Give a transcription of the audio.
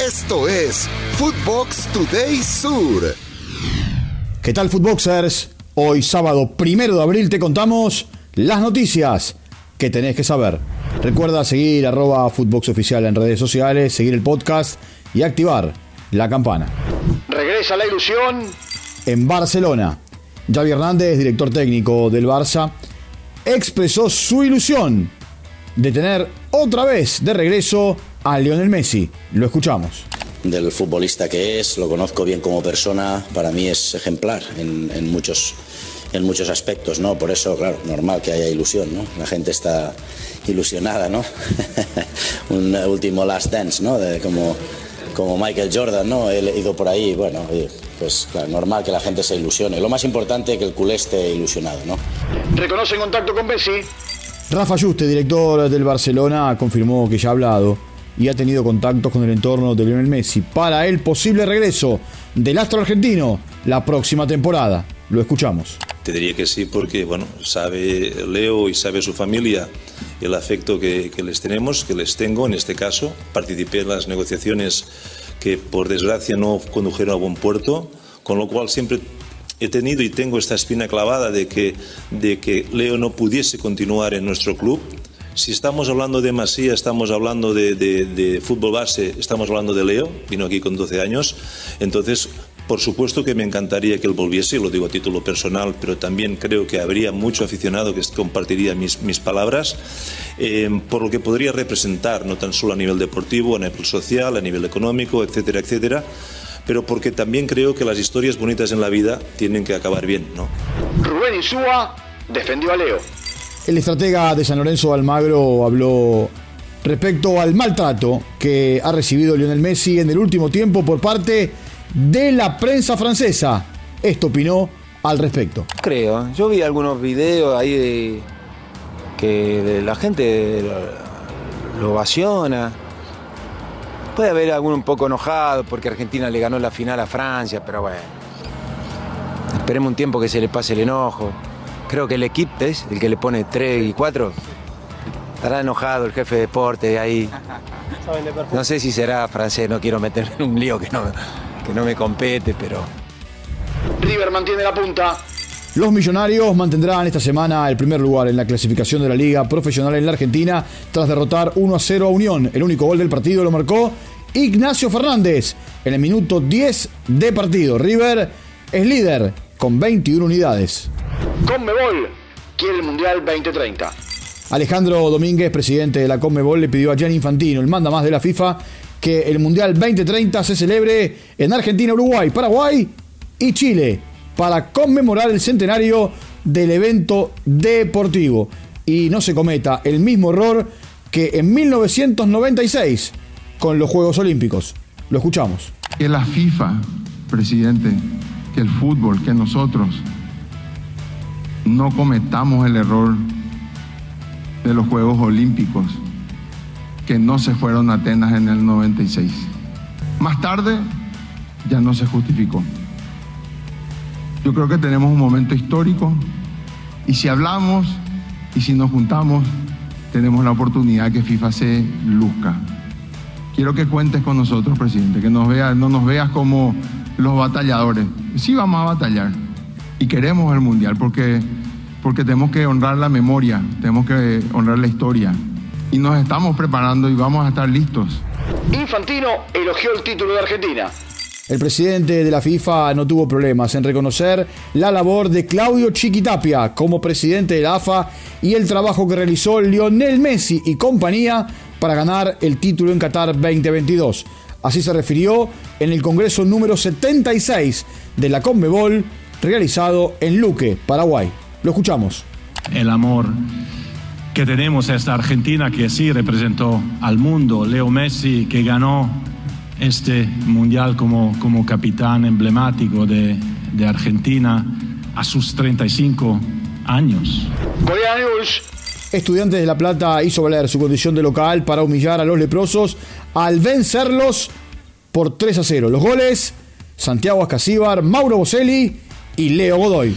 Esto es Footbox Today Sur. ¿Qué tal, Footboxers? Hoy, sábado primero de abril, te contamos las noticias que tenés que saber. Recuerda seguir arroba Footbox Oficial en redes sociales, seguir el podcast y activar la campana. Regresa la ilusión. En Barcelona, Javi Hernández, director técnico del Barça, expresó su ilusión de tener otra vez de regreso a Lionel Messi. Lo escuchamos. Del futbolista que es, lo conozco bien como persona, para mí es ejemplar en, en muchos en muchos aspectos, ¿no? Por eso, claro, normal que haya ilusión, ¿no? La gente está ilusionada, ¿no? Un último last dance, ¿no? De como, como Michael Jordan, ¿no? He ido por ahí, bueno, pues claro, normal que la gente se ilusione. Lo más importante es que el culé esté ilusionado, ¿no? Reconoce contacto con Messi. Rafa Juste, director del Barcelona, confirmó que ya ha hablado y ha tenido contactos con el entorno de Lionel Messi para el posible regreso del astro argentino la próxima temporada. Lo escuchamos. Te diría que sí porque, bueno, sabe Leo y sabe su familia el afecto que, que les tenemos, que les tengo en este caso. Participé en las negociaciones que por desgracia no condujeron a buen puerto, con lo cual siempre he tenido y tengo esta espina clavada de que, de que Leo no pudiese continuar en nuestro club. Si estamos hablando de Masía, estamos hablando de, de, de, fútbol base, estamos hablando de Leo, vino aquí con 12 años, entonces por supuesto que me encantaría que él volviese, lo digo a título personal, pero también creo que habría mucho aficionado que compartiría mis, mis palabras, eh, por lo que podría representar, no tan solo a nivel deportivo, a nivel social, a nivel económico, etcétera, etcétera pero porque también creo que las historias bonitas en la vida tienen que acabar bien, ¿no? Rubén Insúa defendió a Leo. El estratega de San Lorenzo Almagro habló respecto al maltrato que ha recibido Lionel Messi en el último tiempo por parte de la prensa francesa. Esto opinó al respecto. Creo, yo vi algunos videos ahí de que la gente lo, lo ovaciona Puede haber alguno un poco enojado porque Argentina le ganó la final a Francia, pero bueno. Esperemos un tiempo que se le pase el enojo. Creo que el equipo es el que le pone 3 y 4. Estará enojado el jefe de deporte ahí. No sé si será francés, no quiero meterme en un lío que no, que no me compete, pero. River mantiene la punta. Los millonarios mantendrán esta semana el primer lugar en la clasificación de la liga profesional en la Argentina tras derrotar 1 a 0 a Unión. El único gol del partido lo marcó Ignacio Fernández en el minuto 10 de partido. River es líder con 21 unidades. Conmebol quiere el Mundial 2030. Alejandro Domínguez, presidente de la Conmebol, le pidió a Gianni Infantino, el manda más de la FIFA, que el Mundial 2030 se celebre en Argentina, Uruguay, Paraguay y Chile para conmemorar el centenario del evento deportivo y no se cometa el mismo error que en 1996 con los Juegos Olímpicos. Lo escuchamos. Que la FIFA, presidente, que el fútbol, que nosotros no cometamos el error de los Juegos Olímpicos que no se fueron a Atenas en el 96. Más tarde ya no se justificó. Yo creo que tenemos un momento histórico y si hablamos y si nos juntamos, tenemos la oportunidad que FIFA se luzca. Quiero que cuentes con nosotros, presidente, que nos veas, no nos veas como los batalladores. Sí vamos a batallar y queremos el Mundial porque, porque tenemos que honrar la memoria, tenemos que honrar la historia y nos estamos preparando y vamos a estar listos. Infantino elogió el título de Argentina. El presidente de la FIFA no tuvo problemas en reconocer la labor de Claudio Chiquitapia como presidente de la AFA y el trabajo que realizó Lionel Messi y compañía para ganar el título en Qatar 2022. Así se refirió en el Congreso número 76 de la Conmebol realizado en Luque, Paraguay. Lo escuchamos. El amor que tenemos a esta Argentina que sí representó al mundo, Leo Messi que ganó este mundial como, como capitán emblemático de, de Argentina a sus 35 años. Estudiantes de La Plata hizo valer su condición de local para humillar a los leprosos al vencerlos por 3 a 0. Los goles, Santiago Ascasíbar, Mauro Boselli y Leo Godoy.